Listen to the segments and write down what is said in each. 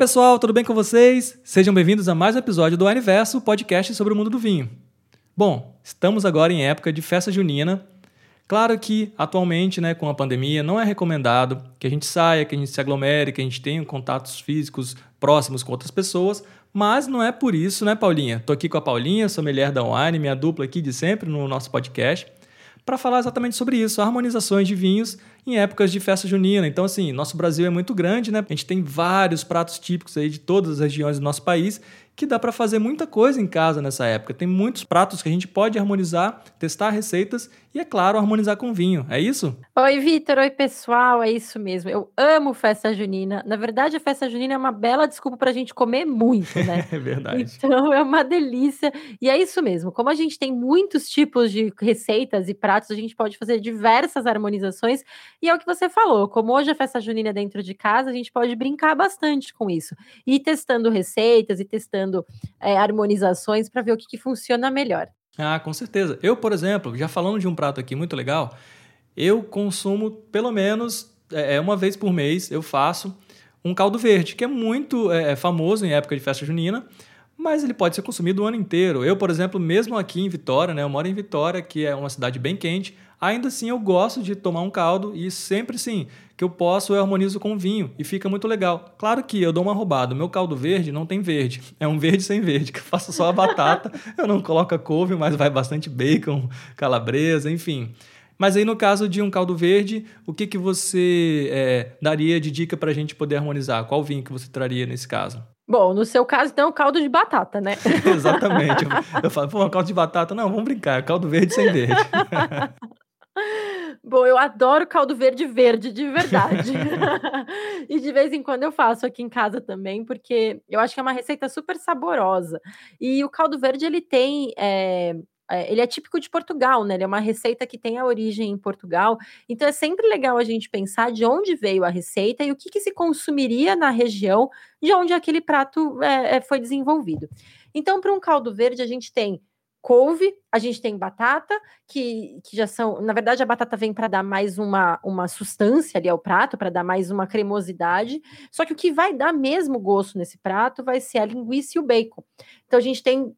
pessoal, tudo bem com vocês? Sejam bem-vindos a mais um episódio do Aniverso, podcast sobre o mundo do vinho. Bom, estamos agora em época de festa junina. Claro que atualmente, né, com a pandemia, não é recomendado que a gente saia, que a gente se aglomere, que a gente tenha contatos físicos próximos com outras pessoas, mas não é por isso, né, Paulinha? Tô aqui com a Paulinha, sou mulher da Wine, minha dupla aqui de sempre no nosso podcast, para falar exatamente sobre isso, harmonizações de vinhos em épocas de festa junina. Então, assim, nosso Brasil é muito grande, né? A gente tem vários pratos típicos aí de todas as regiões do nosso país que dá para fazer muita coisa em casa nessa época. Tem muitos pratos que a gente pode harmonizar, testar receitas e, é claro, harmonizar com vinho. É isso? Oi, Vitor. Oi, pessoal. É isso mesmo. Eu amo festa junina. Na verdade, a festa junina é uma bela desculpa para a gente comer muito, né? é verdade. Então, é uma delícia. E é isso mesmo. Como a gente tem muitos tipos de receitas e pratos, a gente pode fazer diversas harmonizações. E é o que você falou. Como hoje a festa junina é dentro de casa, a gente pode brincar bastante com isso. E testando receitas e testando é, harmonizações para ver o que, que funciona melhor. Ah, com certeza. Eu, por exemplo, já falando de um prato aqui muito legal, eu consumo pelo menos é, é, uma vez por mês, eu faço um caldo verde, que é muito é, é, famoso em época de festa junina, mas ele pode ser consumido o ano inteiro. Eu, por exemplo, mesmo aqui em Vitória, né, eu moro em Vitória, que é uma cidade bem quente, ainda assim eu gosto de tomar um caldo e sempre sim que eu posso eu harmonizo com vinho e fica muito legal. Claro que eu dou uma roubada, meu caldo verde não tem verde, é um verde sem verde, que eu faço só a batata, eu não coloco a couve, mas vai bastante bacon, calabresa, enfim. Mas aí no caso de um caldo verde, o que, que você é, daria de dica para a gente poder harmonizar? Qual vinho que você traria nesse caso? Bom, no seu caso, então, caldo de batata, né? Exatamente. Eu, eu falo, pô, caldo de batata. Não, vamos brincar, caldo verde sem verde. Bom, eu adoro caldo verde verde, de verdade. e de vez em quando eu faço aqui em casa também, porque eu acho que é uma receita super saborosa. E o caldo verde, ele tem. É, ele é típico de Portugal, né? Ele é uma receita que tem a origem em Portugal. Então é sempre legal a gente pensar de onde veio a receita e o que, que se consumiria na região de onde aquele prato é, foi desenvolvido. Então, para um caldo verde, a gente tem couve, a gente tem batata, que, que já são. Na verdade, a batata vem para dar mais uma, uma sustância ali ao prato, para dar mais uma cremosidade. Só que o que vai dar mesmo gosto nesse prato vai ser a linguiça e o bacon. Então, a gente tem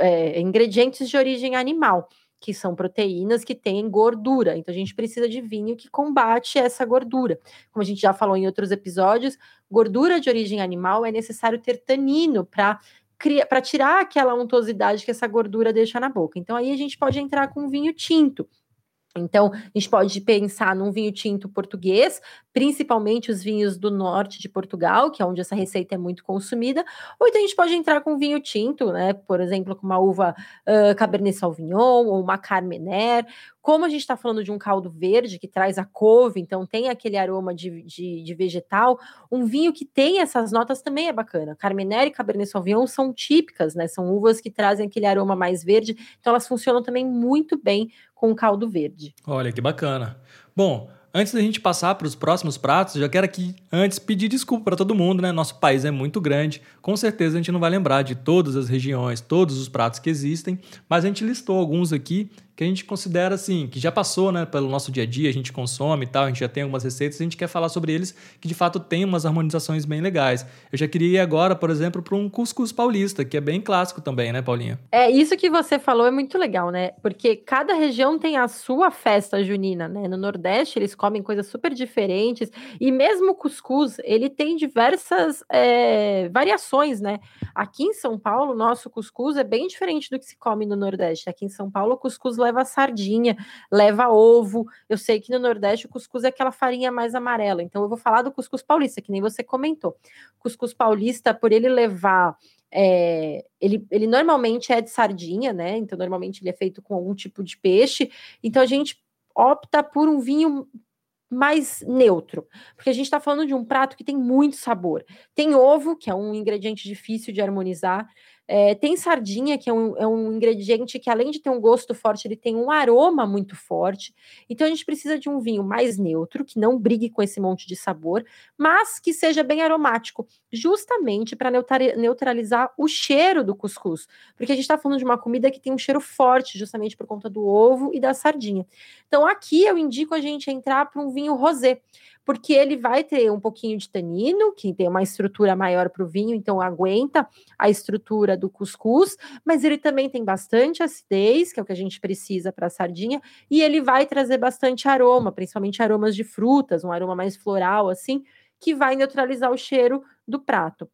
é, ingredientes de origem animal, que são proteínas que têm gordura. Então, a gente precisa de vinho que combate essa gordura. Como a gente já falou em outros episódios, gordura de origem animal é necessário ter tanino para para tirar aquela untuosidade que essa gordura deixa na boca. Então aí a gente pode entrar com vinho tinto. Então, a gente pode pensar num vinho tinto português, principalmente os vinhos do norte de Portugal, que é onde essa receita é muito consumida, ou então a gente pode entrar com vinho tinto, né? Por exemplo, com uma uva uh, Cabernet Sauvignon ou uma Carmener, como a gente está falando de um caldo verde que traz a couve, então tem aquele aroma de, de, de, vegetal, um vinho que tem essas notas também é bacana. Carmener e Cabernet Sauvignon são típicas, né? São uvas que trazem aquele aroma mais verde, então elas funcionam também muito bem com caldo verde. Olha que bacana. Bom, Antes da gente passar para os próximos pratos, já quero aqui antes pedir desculpa para todo mundo, né? Nosso país é muito grande, com certeza a gente não vai lembrar de todas as regiões, todos os pratos que existem, mas a gente listou alguns aqui que a gente considera assim, que já passou, né, pelo nosso dia a dia, a gente consome e tal, a gente já tem algumas receitas, a gente quer falar sobre eles que de fato tem umas harmonizações bem legais. Eu já queria ir agora, por exemplo, para um cuscuz paulista, que é bem clássico também, né, Paulinha? É, isso que você falou é muito legal, né? Porque cada região tem a sua festa junina, né? No Nordeste eles comem coisas super diferentes e mesmo o cuscuz, ele tem diversas é, variações, né? Aqui em São Paulo, nosso cuscuz é bem diferente do que se come no Nordeste. Aqui em São Paulo, o cuscuz leva sardinha, leva ovo. Eu sei que no Nordeste o cuscuz é aquela farinha mais amarela. Então eu vou falar do cuscuz paulista, que nem você comentou. Cuscuz paulista, por ele levar é, ele, ele normalmente é de sardinha, né? Então, normalmente ele é feito com algum tipo de peixe. Então, a gente opta por um vinho mais neutro, porque a gente está falando de um prato que tem muito sabor. Tem ovo, que é um ingrediente difícil de harmonizar, É, tem sardinha, que é um, é um ingrediente que, além de ter um gosto forte, ele tem um aroma muito forte. Então, a gente precisa de um vinho mais neutro, que não brigue com esse monte de sabor, mas que seja bem aromático, justamente para neutralizar o cheiro do cuscuz. Porque a gente está falando de uma comida que tem um cheiro forte, justamente por conta do ovo e da sardinha. Então, aqui eu indico a gente entrar para um vinho rosé porque ele vai ter um pouquinho de tanino, que tem uma estrutura maior para o vinho, então aguenta a estrutura do cuscuz, mas ele também tem bastante acidez, que é o que a gente precisa para a sardinha, e ele vai trazer bastante aroma, principalmente aromas de frutas, um aroma mais floral, assim, que vai neutralizar o cheiro do prato.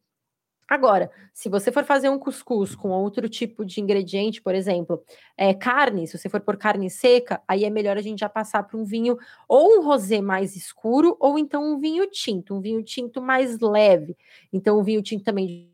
Agora, se você for fazer um cuscuz com outro tipo de ingrediente, por exemplo, é, carne, se você for por carne seca, aí é melhor a gente já passar para um vinho ou um rosé mais escuro, ou então um vinho tinto, um vinho tinto mais leve. Então, um vinho tinto também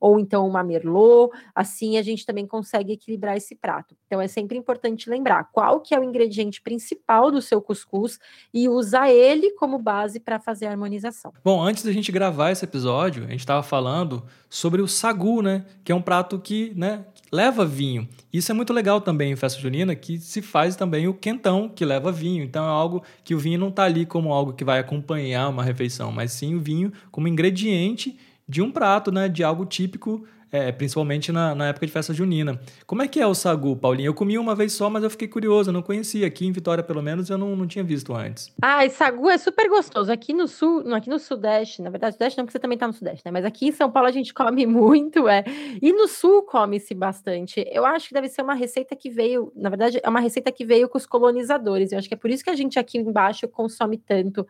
ou então uma merlot, assim a gente também consegue equilibrar esse prato. Então é sempre importante lembrar qual que é o ingrediente principal do seu cuscuz e usar ele como base para fazer a harmonização. Bom, antes da gente gravar esse episódio, a gente estava falando sobre o sagu, né, que é um prato que, né, leva vinho. Isso é muito legal também em festa junina, que se faz também o quentão, que leva vinho. Então é algo que o vinho não está ali como algo que vai acompanhar uma refeição, mas sim o vinho como ingrediente de um prato, né? De algo típico, é, principalmente na, na, época de festa junina. Como é que é o sagu, Paulinho? Eu comi uma vez só, mas eu fiquei curioso, eu não conhecia. Aqui em Vitória, pelo menos, eu não, não tinha visto antes. Ah, sagu é super gostoso. Aqui no sul, aqui no sudeste, na verdade, sudeste não, porque você também tá no sudeste, né? Mas aqui em São Paulo a gente come muito, é. E no sul come-se bastante. Eu acho que deve ser uma receita que veio, na verdade, é uma receita que veio com os colonizadores. Eu acho que é por isso que a gente aqui embaixo consome tanto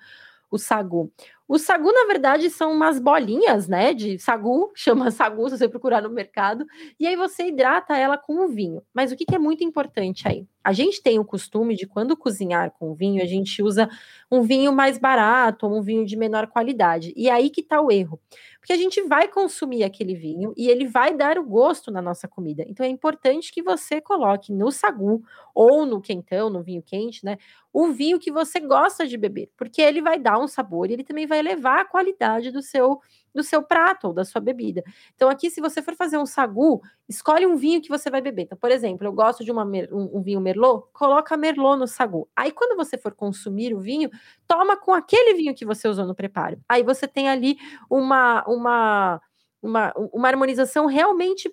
o sagu. O sagu, na verdade, são umas bolinhas, né? De sagu, chama sagu se você procurar no mercado, e aí você hidrata ela com o vinho. Mas o que, que é muito importante aí? A gente tem o costume de, quando cozinhar com vinho, a gente usa um vinho mais barato, ou um vinho de menor qualidade. E aí que tá o erro. Porque a gente vai consumir aquele vinho e ele vai dar o gosto na nossa comida. Então é importante que você coloque no sagu ou no quentão, no vinho quente, né? O vinho que você gosta de beber, porque ele vai dar um sabor e ele também vai elevar a qualidade do seu do seu prato ou da sua bebida. Então, aqui, se você for fazer um sagu, escolhe um vinho que você vai beber. Então, por exemplo, eu gosto de uma, um, um, vinho Merlot, coloca Merlot no sagu. Aí, quando você for consumir o vinho, toma com aquele vinho que você usou no preparo. Aí você tem ali uma, uma, uma, uma harmonização realmente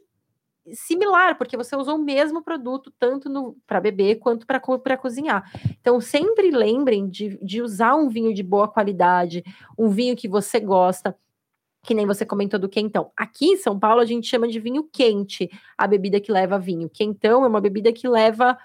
similar, porque você usou o mesmo produto tanto para beber quanto para cozinhar. Então, sempre lembrem de, de usar um vinho de boa qualidade, um vinho que você gosta, que nem você comentou do quentão. Aqui em São Paulo, a gente chama de vinho quente, a bebida que leva vinho. Quentão é uma bebida que leva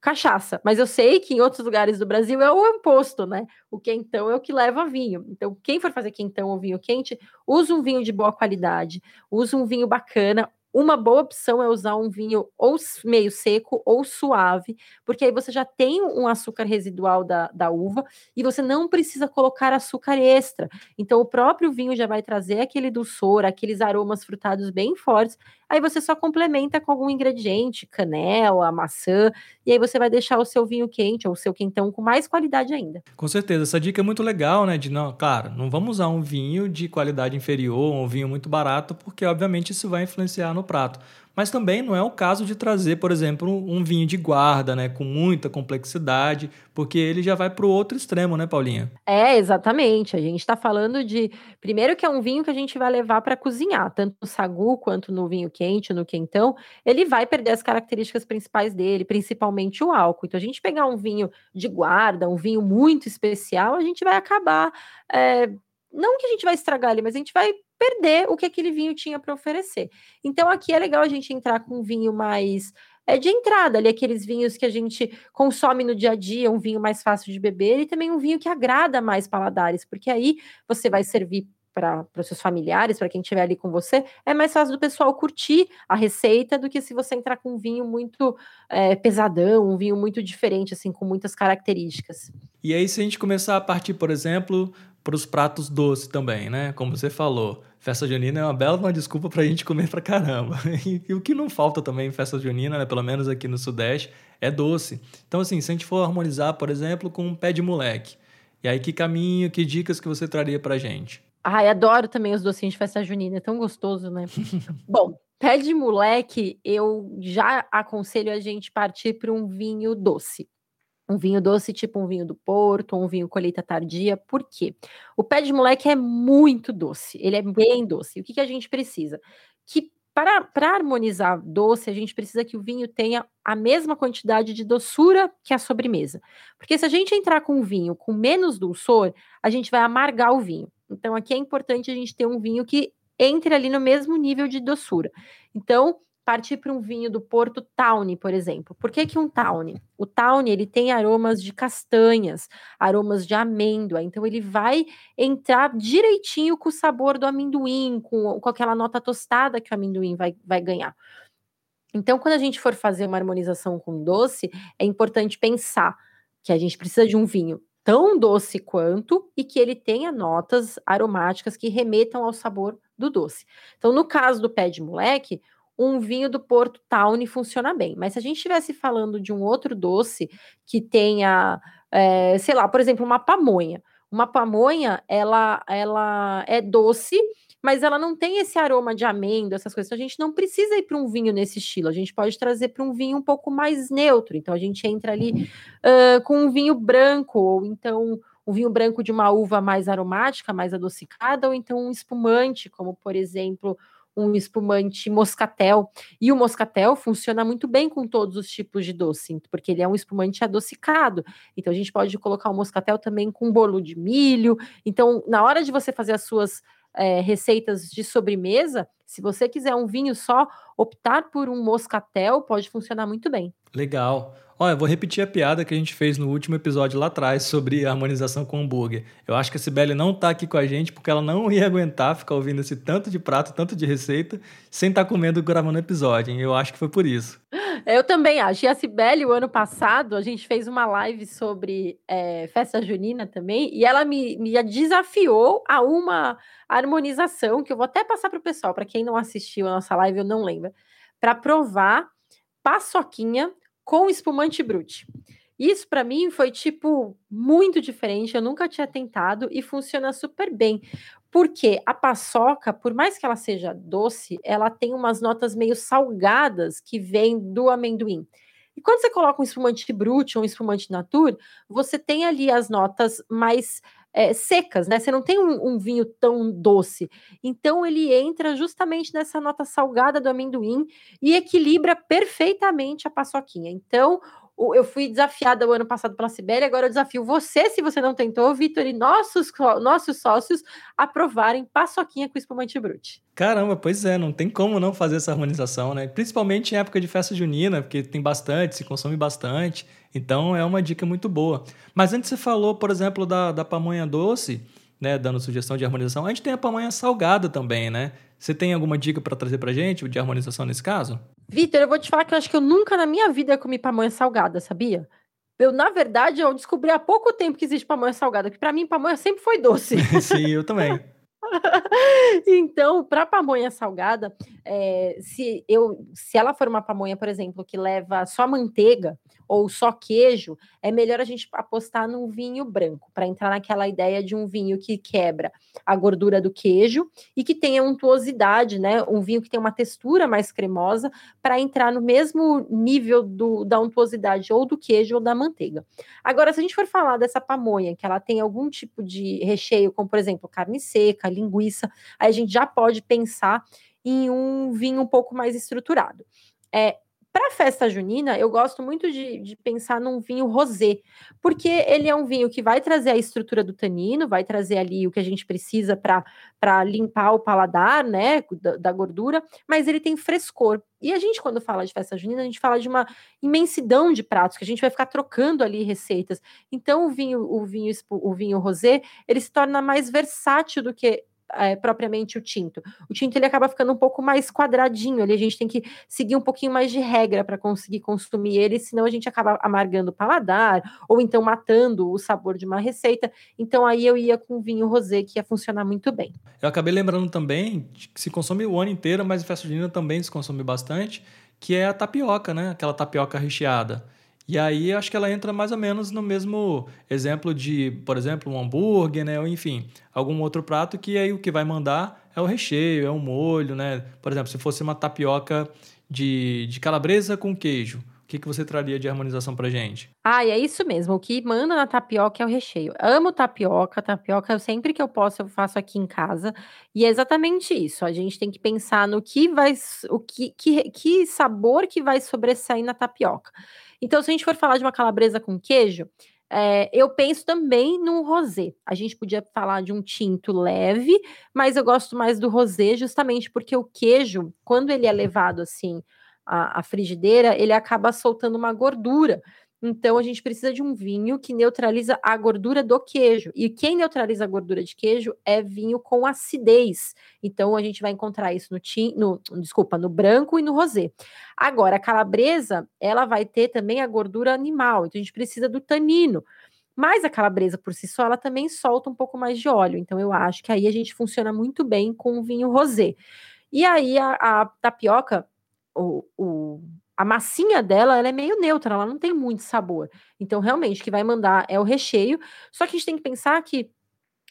cachaça, mas eu sei que em outros lugares do Brasil é o oposto, né? O quentão é o que leva vinho. Então, quem for fazer quentão ou vinho quente, use um vinho de boa qualidade, use um vinho bacana, uma boa opção é usar um vinho ou meio seco ou suave, porque aí você já tem um açúcar residual da, da uva e você não precisa colocar açúcar extra. Então, o próprio vinho já vai trazer aquele dulçor, aqueles aromas frutados bem fortes. Aí você só complementa com algum ingrediente, canela, maçã, e aí você vai deixar o seu vinho quente ou o seu quentão com mais qualidade ainda. Com certeza, essa dica é muito legal, né? De não, claro, não vamos usar um vinho de qualidade inferior, um vinho muito barato, porque obviamente isso vai influenciar no no prato. Mas também não é o caso de trazer, por exemplo, um vinho de guarda, né, com muita complexidade, porque ele já vai para o outro extremo, né, Paulinha? É, exatamente. A gente está falando de, primeiro que é um vinho que a gente vai levar para cozinhar, tanto no sagu quanto no vinho quente, no quentão, ele vai perder as características principais dele, principalmente o álcool. Então, a gente pegar um vinho de guarda, um vinho muito especial, a gente vai acabar é, não que a gente vai estragar ele, mas a gente vai perder o que aquele vinho tinha para oferecer. Então aqui é legal a gente entrar com um vinho mais é de entrada ali, aqueles vinhos que a gente consome no dia a dia, um vinho mais fácil de beber e também um vinho que agrada mais paladares, porque aí você vai servir para os seus familiares, para quem estiver ali com você, é mais fácil do pessoal curtir a receita do que se você entrar com um vinho muito é, pesadão, um vinho muito diferente, assim, com muitas características. E aí, se a gente começar a partir, por exemplo, para os pratos doces também, né? Como você falou, festa junina é uma bela uma desculpa para a gente comer para caramba. E, o que não falta também em festa junina, né? pelo menos aqui no Sudeste, é doce. Então, assim, se a gente for harmonizar, por exemplo, com um pé de moleque, e aí que caminho, que dicas que você traria para a gente? Ai, adoro também os docinhos de festa junina, é tão gostoso, né? Bom, pé de moleque, eu já aconselho a gente partir para um vinho doce. Um vinho doce, tipo um vinho do Porto, um vinho colheita tardia. Por quê? O pé de moleque é muito doce, ele é bem doce. O que, que a gente precisa? Que para, para harmonizar doce, a gente precisa que o vinho tenha a mesma quantidade de doçura que a sobremesa. Porque se a gente entrar com um vinho com menos dulçor, a gente vai amargar o vinho. Então, aqui é importante a gente ter um vinho que entre ali no mesmo nível de doçura. Então, partir para um vinho do Porto Tawny, por exemplo. Por que, que um Tawny? O Tawny ele tem aromas de castanhas, aromas de amêndoa, então ele vai entrar direitinho com o sabor do amendoim, com, com aquela nota tostada que o amendoim vai, vai ganhar. Então, quando a gente for fazer uma harmonização com doce, é importante pensar que a gente precisa de um vinho tão doce quanto e que ele tenha notas aromáticas que remetam ao sabor do doce. Então, no caso do pé de moleque, um vinho do Porto Tawny funciona bem. Mas se a gente estivesse falando de um outro doce que tenha, é, sei lá, por exemplo, uma pamonha. Uma pamonha, ela, ela é doce, mas ela não tem esse aroma de amêndoa, essas coisas. Então, a gente não precisa ir para um vinho nesse estilo. A gente pode trazer para um vinho um pouco mais neutro. Então, a gente entra ali uh, com um vinho branco, ou então um vinho branco de uma uva mais aromática, mais adocicada, ou então um espumante, como por exemplo um espumante moscatel. E o moscatel funciona muito bem com todos os tipos de doce, porque ele é um espumante adocicado. Então a gente pode colocar o moscatel também com bolo de milho. Então, na hora de você fazer as suas é, receitas de sobremesa, se você quiser um vinho só, optar por um moscatel pode funcionar muito bem. Legal. Olha, vou repetir a piada que a gente fez no último episódio lá atrás sobre harmonização com hambúrguer. Eu acho que a Sibeli não está aqui com a gente porque ela não ia aguentar ficar ouvindo esse tanto de prato, tanto de receita, sem estar tá comendo gravando episódio. Hein? Eu acho que foi por isso. Eu também acho. E a Sibeli, o ano passado, a gente fez uma live sobre é, festa junina também, e ela me, me desafiou a uma harmonização, que eu vou até passar para o pessoal, para quem não assistiu a nossa live, eu não lembro, para provar paçoquinha com espumante brute. Isso para mim foi tipo muito diferente, eu nunca tinha tentado e funciona super bem. Porque a paçoca, por mais que ela seja doce, ela tem umas notas meio salgadas que vêm do amendoim. E quando você coloca um espumante brute ou um espumante natur, você tem ali as notas mais é, secas, né? Você não tem um, um, vinho tão doce. Então ele entra justamente nessa nota salgada do amendoim e equilibra perfeitamente a paçoquinha. Então eu fui desafiada o ano passado pela Sibéria, agora eu desafio você, se você não tentou, Vitor, e nossos, nossos sócios a provarem paçoquinha com espumante brute. Caramba, pois é, não tem como não fazer essa harmonização, né? Principalmente em época de festa junina, porque tem bastante, se consome bastante. Então é uma dica muito boa. Mas antes você falou, por exemplo, da, da pamonha doce, né? Dando sugestão de harmonização. A gente tem a pamonha salgada também, né? Você tem alguma dica para trazer para gente de harmonização nesse caso? Vitor, eu vou te falar que eu acho que eu nunca na minha vida comi pamonha salgada, sabia? Eu, na verdade, eu descobri há pouco tempo que existe pamonha salgada, que para mim pamonha sempre foi doce. Sim, eu também. então, para pamonha salgada, é, se eu, se ela for uma pamonha, por exemplo, que leva só manteiga ou só queijo, é melhor a gente apostar num vinho branco, para entrar naquela ideia de um vinho que quebra a gordura do queijo e que tenha untuosidade, né? Um vinho que tem uma textura mais cremosa, para entrar no mesmo nível do, da untuosidade ou do queijo ou da manteiga. Agora, se a gente for falar dessa pamonha, que ela tem algum tipo de recheio, como por exemplo carne seca, linguiça, aí a gente já pode pensar em um vinho um pouco mais estruturado. É, para festa junina, eu gosto muito de, de, pensar num vinho rosé, porque ele é um vinho que vai trazer a estrutura do tanino, vai trazer ali o que a gente precisa para limpar o paladar, né, da, da, gordura, mas ele tem frescor. E a gente, quando fala de festa junina, a gente fala de uma imensidão de pratos, que a gente vai ficar trocando ali receitas. Então, o vinho, o vinho, o vinho rosé, ele se torna mais versátil do que é, propriamente o tinto. O tinto ele acaba ficando um pouco mais quadradinho, ali a gente tem que seguir um pouquinho mais de regra para conseguir consumir ele, senão a gente acaba amargando o paladar ou então matando o sabor de uma receita. Então aí eu ia com vinho rosé que ia funcionar muito bem. Eu acabei lembrando também que se consome o ano inteiro, mas em festa junina também se consome bastante, que é a tapioca, né? Aquela tapioca recheada. E aí acho que ela entra mais ou menos no mesmo exemplo de, por exemplo, um hambúrguer, né? Ou enfim, algum outro prato que aí o que vai mandar é o recheio, é o molho, né? Por exemplo, se fosse uma tapioca de, de calabresa com queijo, o que, que você traria de harmonização pra gente? Ah, é isso mesmo. O que manda na tapioca é o recheio. Amo tapioca. Tapioca, sempre que eu posso, eu faço aqui em casa. E é exatamente isso. A gente tem que pensar no que vai. O que, que, que sabor que vai sobressair na tapioca. Então, se a gente for falar de uma calabresa com queijo, é, eu penso também no rosé. A gente podia falar de um tinto leve, mas eu gosto mais do rosé justamente porque o queijo, quando ele é levado assim a, a frigideira, ele acaba soltando uma gordura. Então a gente precisa de um vinho que neutraliza a gordura do queijo. E quem neutraliza a gordura de queijo é vinho com acidez. Então a gente vai encontrar isso no tim, no, desculpa, no branco e no rosé. Agora a calabresa, ela vai ter também a gordura animal. Então a gente precisa do tanino. Mas a calabresa por si só, ela também solta um pouco mais de óleo. Então eu acho que aí a gente funciona muito bem com o vinho rosé. E aí a, a tapioca, o, o, a massinha dela ela é meio neutra, ela não tem muito sabor. Então, realmente, o que vai mandar é o recheio. Só que a gente tem que pensar que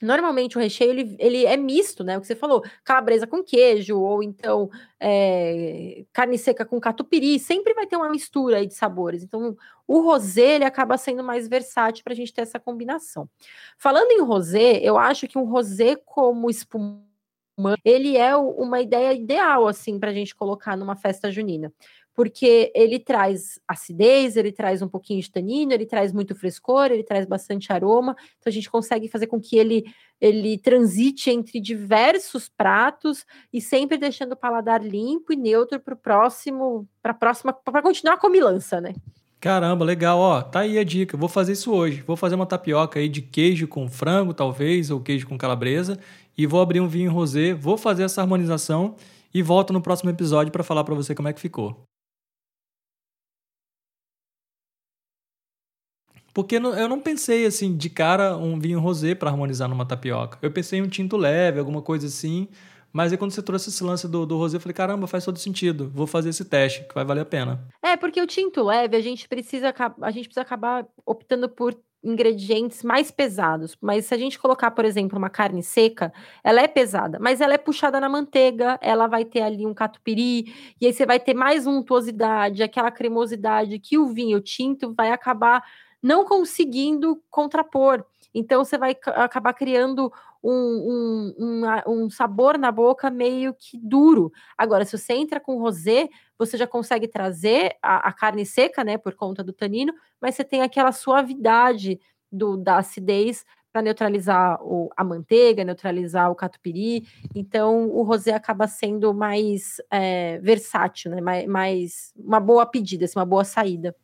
Normalmente o recheio ele, ele é misto, né? O que você falou, calabresa com queijo, ou então é, carne seca com catupiry, sempre vai ter uma mistura aí de sabores. Então, o rosé ele acaba sendo mais versátil para a gente ter essa combinação. Falando em rosé, eu acho que um rosé como espumante, ele é uma ideia ideal assim para a gente colocar numa festa junina porque ele traz acidez, ele traz um pouquinho de tanino, ele traz muito frescor, ele traz bastante aroma, então a gente consegue fazer com que ele ele transite entre diversos pratos e sempre deixando o paladar limpo e neutro para o próximo, para próxima, para continuar a milança, né? Caramba, legal, ó, tá aí a dica. Vou fazer isso hoje. Vou fazer uma tapioca aí de queijo com frango, talvez, ou queijo com calabresa, e vou abrir um vinho rosé, vou fazer essa harmonização e volto no próximo episódio para falar para você como é que ficou. Porque eu não pensei assim, de cara, um vinho rosé para harmonizar numa tapioca. Eu pensei em um tinto leve, alguma coisa assim. Mas aí quando você trouxe esse lance do, do rosé, eu falei, caramba, faz todo sentido. Vou fazer esse teste, que vai valer a pena. É, porque o tinto leve, a gente precisa, a gente precisa acabar optando por ingredientes mais pesados. Mas se a gente colocar, por exemplo, uma carne seca, ela é pesada, mas ela é puxada na manteiga, ela vai ter ali um catupiry, e aí você vai ter mais untuosidade, aquela cremosidade que o vinho tinto vai acabar não conseguindo contrapor. Então você vai acabar criando um, um, um, um, sabor na boca meio que duro. Agora, se você entra com rosé, você já consegue trazer a, a carne seca, né, por conta do tanino, mas você tem aquela suavidade do, da acidez para neutralizar o, a manteiga, neutralizar o catupiry. Então, o rosé acaba sendo mais é, versátil, né, mais, mais uma boa pedida, assim, uma boa saída.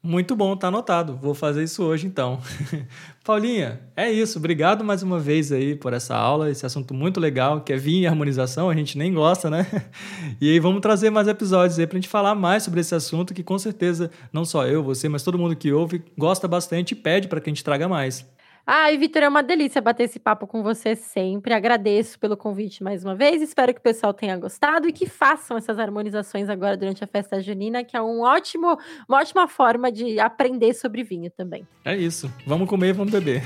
Muito bom, tá anotado. Vou fazer isso hoje então. Paulinha, é isso. Obrigado mais uma vez aí por essa aula, esse assunto muito legal, que é vinho e harmonização, a gente nem gosta, né? E aí vamos trazer mais episódios aí pra gente falar mais sobre esse assunto que com certeza não só eu, você, mas todo mundo que ouve gosta bastante e pede para que a gente traga mais. Ai, Vitor, é uma delícia bater esse papo com você sempre. Agradeço pelo convite mais uma vez. Espero que o pessoal tenha gostado e que façam essas harmonizações agora durante a festa junina, que é um ótimo, uma ótima forma de aprender sobre vinho também. É isso. Vamos comer e vamos beber.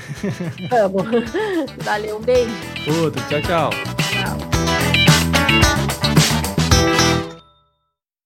Vamos. Valeu, um beijo. Outro. Tchau, tchau.